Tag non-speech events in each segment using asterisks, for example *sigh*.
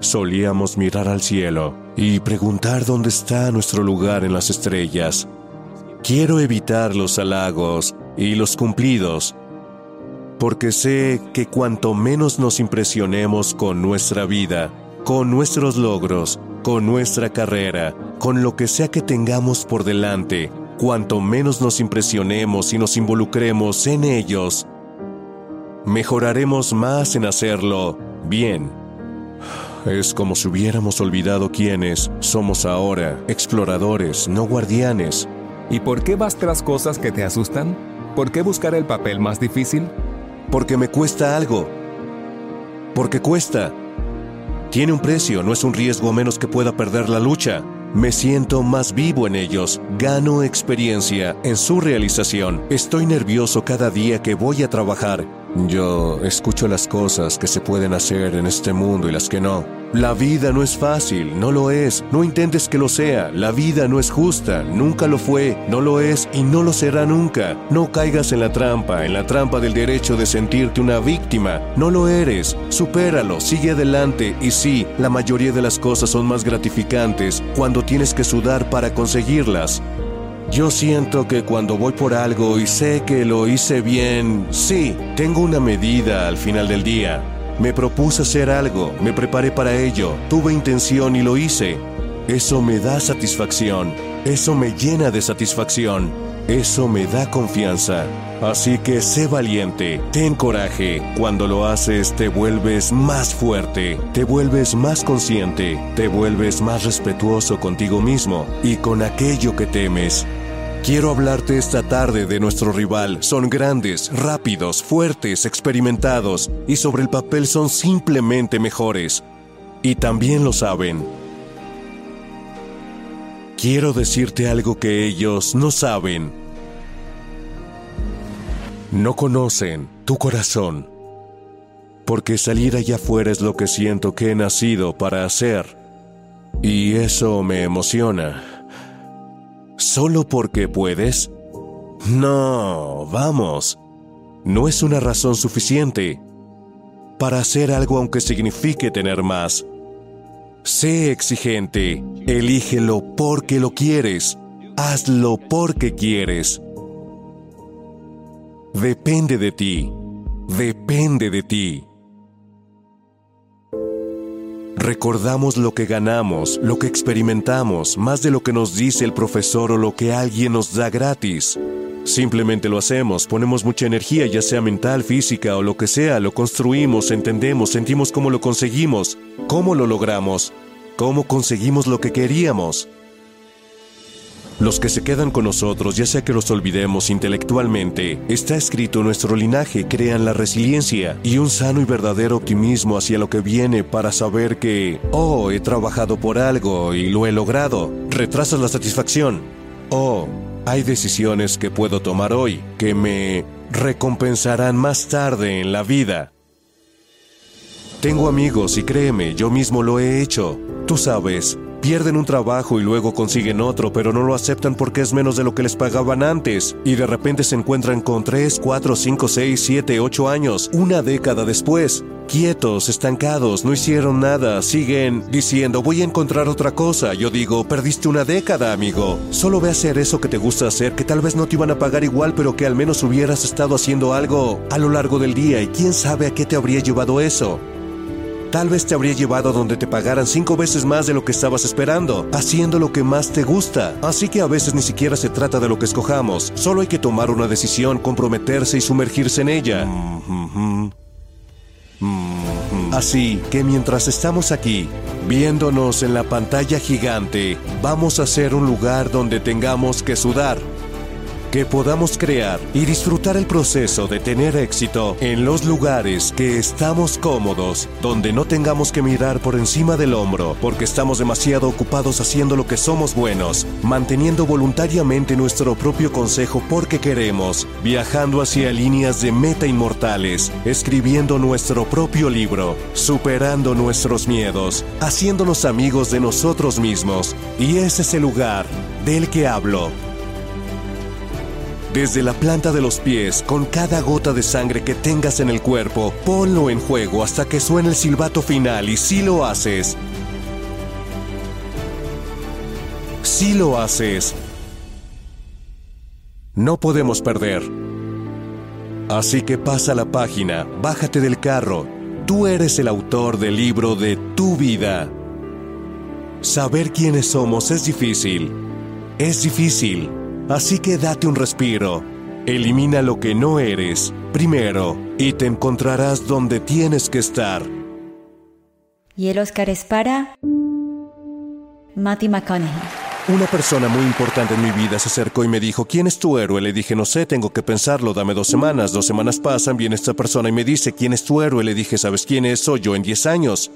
Solíamos mirar al cielo y preguntar dónde está nuestro lugar en las estrellas. Quiero evitar los halagos y los cumplidos, porque sé que cuanto menos nos impresionemos con nuestra vida, con nuestros logros, con nuestra carrera, con lo que sea que tengamos por delante, cuanto menos nos impresionemos y nos involucremos en ellos, mejoraremos más en hacerlo bien. Es como si hubiéramos olvidado quiénes somos ahora, exploradores, no guardianes. ¿Y por qué vas tras cosas que te asustan? ¿Por qué buscar el papel más difícil? Porque me cuesta algo. Porque cuesta. Tiene un precio, no es un riesgo a menos que pueda perder la lucha. Me siento más vivo en ellos, gano experiencia en su realización. Estoy nervioso cada día que voy a trabajar. Yo escucho las cosas que se pueden hacer en este mundo y las que no. La vida no es fácil, no lo es. No intentes que lo sea. La vida no es justa, nunca lo fue, no lo es y no lo será nunca. No caigas en la trampa, en la trampa del derecho de sentirte una víctima. No lo eres. Supéralo, sigue adelante y sí, la mayoría de las cosas son más gratificantes cuando tienes que sudar para conseguirlas. Yo siento que cuando voy por algo y sé que lo hice bien, sí, tengo una medida al final del día. Me propuse hacer algo, me preparé para ello, tuve intención y lo hice. Eso me da satisfacción, eso me llena de satisfacción, eso me da confianza. Así que sé valiente, ten coraje. Cuando lo haces te vuelves más fuerte, te vuelves más consciente, te vuelves más respetuoso contigo mismo y con aquello que temes. Quiero hablarte esta tarde de nuestro rival. Son grandes, rápidos, fuertes, experimentados y sobre el papel son simplemente mejores. Y también lo saben. Quiero decirte algo que ellos no saben. No conocen tu corazón. Porque salir allá afuera es lo que siento que he nacido para hacer. Y eso me emociona. ¿Solo porque puedes? No, vamos. No es una razón suficiente para hacer algo aunque signifique tener más. Sé exigente, elígelo porque lo quieres, hazlo porque quieres. Depende de ti, depende de ti. Recordamos lo que ganamos, lo que experimentamos, más de lo que nos dice el profesor o lo que alguien nos da gratis. Simplemente lo hacemos, ponemos mucha energía, ya sea mental, física o lo que sea, lo construimos, entendemos, sentimos cómo lo conseguimos, cómo lo logramos, cómo conseguimos lo que queríamos. Los que se quedan con nosotros, ya sea que los olvidemos intelectualmente, está escrito nuestro linaje, crean la resiliencia y un sano y verdadero optimismo hacia lo que viene para saber que, oh, he trabajado por algo y lo he logrado. Retrasas la satisfacción. Oh, hay decisiones que puedo tomar hoy que me recompensarán más tarde en la vida. Tengo amigos y créeme, yo mismo lo he hecho. Tú sabes, Pierden un trabajo y luego consiguen otro, pero no lo aceptan porque es menos de lo que les pagaban antes. Y de repente se encuentran con 3, 4, 5, 6, 7, 8 años, una década después. Quietos, estancados, no hicieron nada, siguen diciendo voy a encontrar otra cosa. Yo digo, perdiste una década, amigo. Solo ve a hacer eso que te gusta hacer, que tal vez no te iban a pagar igual, pero que al menos hubieras estado haciendo algo a lo largo del día y quién sabe a qué te habría llevado eso. Tal vez te habría llevado a donde te pagaran cinco veces más de lo que estabas esperando, haciendo lo que más te gusta. Así que a veces ni siquiera se trata de lo que escojamos, solo hay que tomar una decisión, comprometerse y sumergirse en ella. Así que mientras estamos aquí, viéndonos en la pantalla gigante, vamos a hacer un lugar donde tengamos que sudar que podamos crear y disfrutar el proceso de tener éxito en los lugares que estamos cómodos, donde no tengamos que mirar por encima del hombro porque estamos demasiado ocupados haciendo lo que somos buenos, manteniendo voluntariamente nuestro propio consejo porque queremos, viajando hacia líneas de meta inmortales, escribiendo nuestro propio libro, superando nuestros miedos, haciéndonos amigos de nosotros mismos. Y ese es el lugar del que hablo desde la planta de los pies, con cada gota de sangre que tengas en el cuerpo, ponlo en juego hasta que suene el silbato final y si lo haces, si lo haces, no podemos perder. Así que pasa la página, bájate del carro, tú eres el autor del libro de tu vida. Saber quiénes somos es difícil, es difícil. Así que date un respiro. Elimina lo que no eres primero y te encontrarás donde tienes que estar. Y el Oscar es para Matty McConaughey. Una persona muy importante en mi vida se acercó y me dijo, ¿quién es tu héroe? Le dije, no sé, tengo que pensarlo, dame dos semanas. Dos semanas pasan, viene esta persona y me dice, ¿quién es tu héroe? Le dije, ¿sabes quién es? Soy yo en 10 años.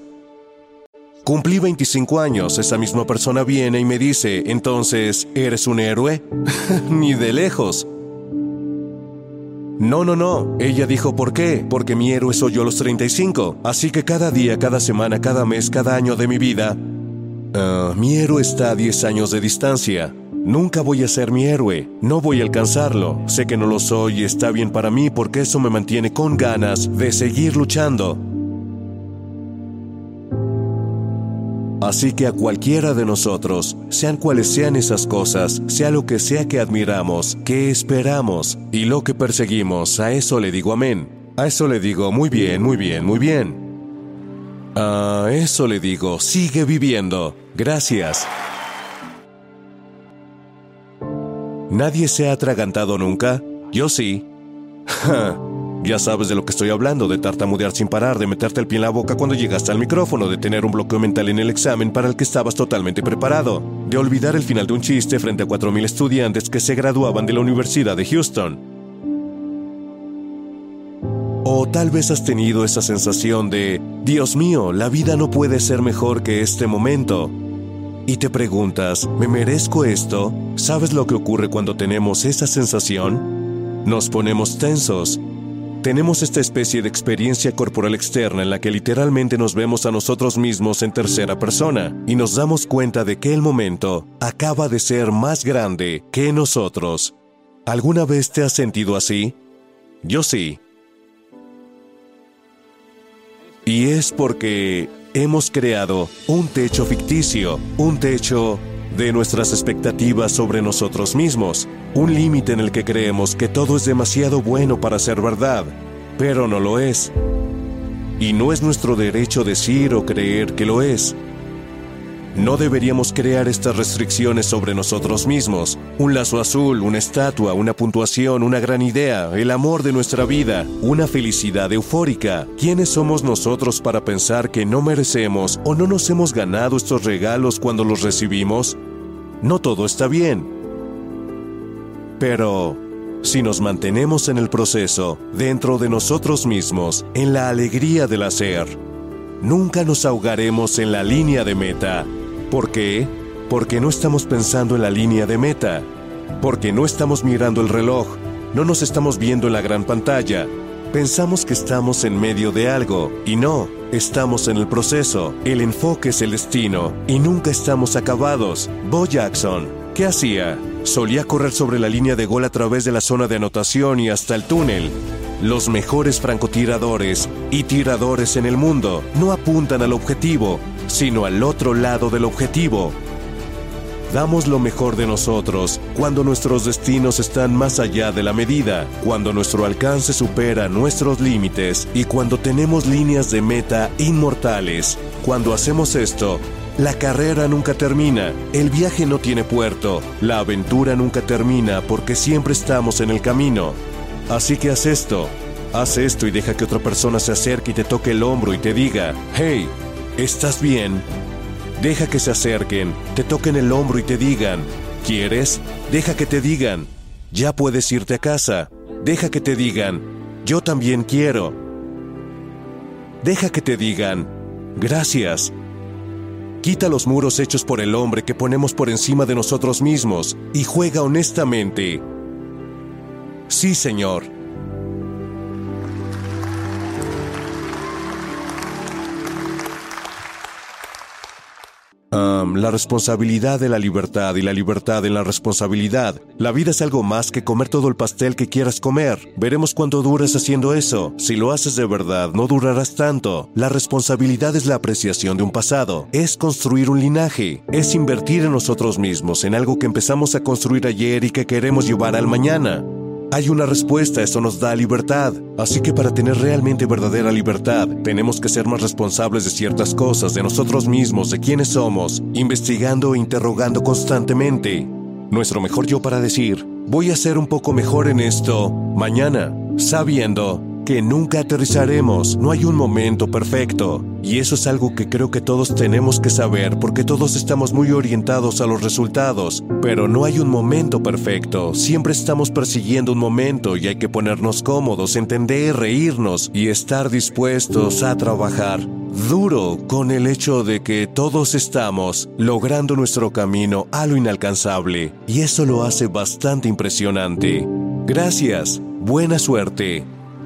Cumplí 25 años, esa misma persona viene y me dice, entonces, ¿eres un héroe? *laughs* Ni de lejos. No, no, no. Ella dijo, ¿por qué? Porque mi héroe soy yo a los 35. Así que cada día, cada semana, cada mes, cada año de mi vida, ah, mi héroe está a 10 años de distancia. Nunca voy a ser mi héroe, no voy a alcanzarlo. Sé que no lo soy y está bien para mí porque eso me mantiene con ganas de seguir luchando. Así que a cualquiera de nosotros, sean cuales sean esas cosas, sea lo que sea que admiramos, que esperamos y lo que perseguimos, a eso le digo amén. A eso le digo muy bien, muy bien, muy bien. A eso le digo, sigue viviendo. Gracias. ¿Nadie se ha atragantado nunca? Yo sí. *laughs* Ya sabes de lo que estoy hablando, de tartamudear sin parar, de meterte el pie en la boca cuando llegaste al micrófono, de tener un bloqueo mental en el examen para el que estabas totalmente preparado, de olvidar el final de un chiste frente a 4.000 estudiantes que se graduaban de la Universidad de Houston. O tal vez has tenido esa sensación de, Dios mío, la vida no puede ser mejor que este momento. Y te preguntas, ¿me merezco esto? ¿Sabes lo que ocurre cuando tenemos esa sensación? Nos ponemos tensos, tenemos esta especie de experiencia corporal externa en la que literalmente nos vemos a nosotros mismos en tercera persona y nos damos cuenta de que el momento acaba de ser más grande que nosotros. ¿Alguna vez te has sentido así? Yo sí. Y es porque hemos creado un techo ficticio, un techo de nuestras expectativas sobre nosotros mismos, un límite en el que creemos que todo es demasiado bueno para ser verdad, pero no lo es. Y no es nuestro derecho decir o creer que lo es. No deberíamos crear estas restricciones sobre nosotros mismos. Un lazo azul, una estatua, una puntuación, una gran idea, el amor de nuestra vida, una felicidad eufórica. ¿Quiénes somos nosotros para pensar que no merecemos o no nos hemos ganado estos regalos cuando los recibimos? No todo está bien. Pero, si nos mantenemos en el proceso, dentro de nosotros mismos, en la alegría del hacer, nunca nos ahogaremos en la línea de meta. ¿Por qué? Porque no estamos pensando en la línea de meta, porque no estamos mirando el reloj, no nos estamos viendo en la gran pantalla. Pensamos que estamos en medio de algo, y no, estamos en el proceso. El enfoque es el destino y nunca estamos acabados. Bo Jackson, ¿qué hacía? Solía correr sobre la línea de gol a través de la zona de anotación y hasta el túnel. Los mejores francotiradores y tiradores en el mundo no apuntan al objetivo, sino al otro lado del objetivo. Damos lo mejor de nosotros cuando nuestros destinos están más allá de la medida, cuando nuestro alcance supera nuestros límites y cuando tenemos líneas de meta inmortales. Cuando hacemos esto, la carrera nunca termina, el viaje no tiene puerto, la aventura nunca termina porque siempre estamos en el camino. Así que haz esto, haz esto y deja que otra persona se acerque y te toque el hombro y te diga, hey, ¿estás bien? Deja que se acerquen, te toquen el hombro y te digan, ¿quieres? Deja que te digan, ya puedes irte a casa. Deja que te digan, yo también quiero. Deja que te digan, gracias. Quita los muros hechos por el hombre que ponemos por encima de nosotros mismos y juega honestamente. Sí, Señor. La responsabilidad de la libertad y la libertad en la responsabilidad. La vida es algo más que comer todo el pastel que quieras comer. Veremos cuánto duras haciendo eso. Si lo haces de verdad, no durarás tanto. La responsabilidad es la apreciación de un pasado. Es construir un linaje. Es invertir en nosotros mismos, en algo que empezamos a construir ayer y que queremos llevar al mañana. Hay una respuesta, eso nos da libertad. Así que para tener realmente verdadera libertad, tenemos que ser más responsables de ciertas cosas, de nosotros mismos, de quiénes somos, investigando e interrogando constantemente. Nuestro mejor yo para decir, voy a ser un poco mejor en esto mañana, sabiendo que nunca aterrizaremos, no hay un momento perfecto. Y eso es algo que creo que todos tenemos que saber porque todos estamos muy orientados a los resultados, pero no hay un momento perfecto, siempre estamos persiguiendo un momento y hay que ponernos cómodos, entender, reírnos y estar dispuestos a trabajar duro con el hecho de que todos estamos logrando nuestro camino a lo inalcanzable y eso lo hace bastante impresionante. Gracias, buena suerte.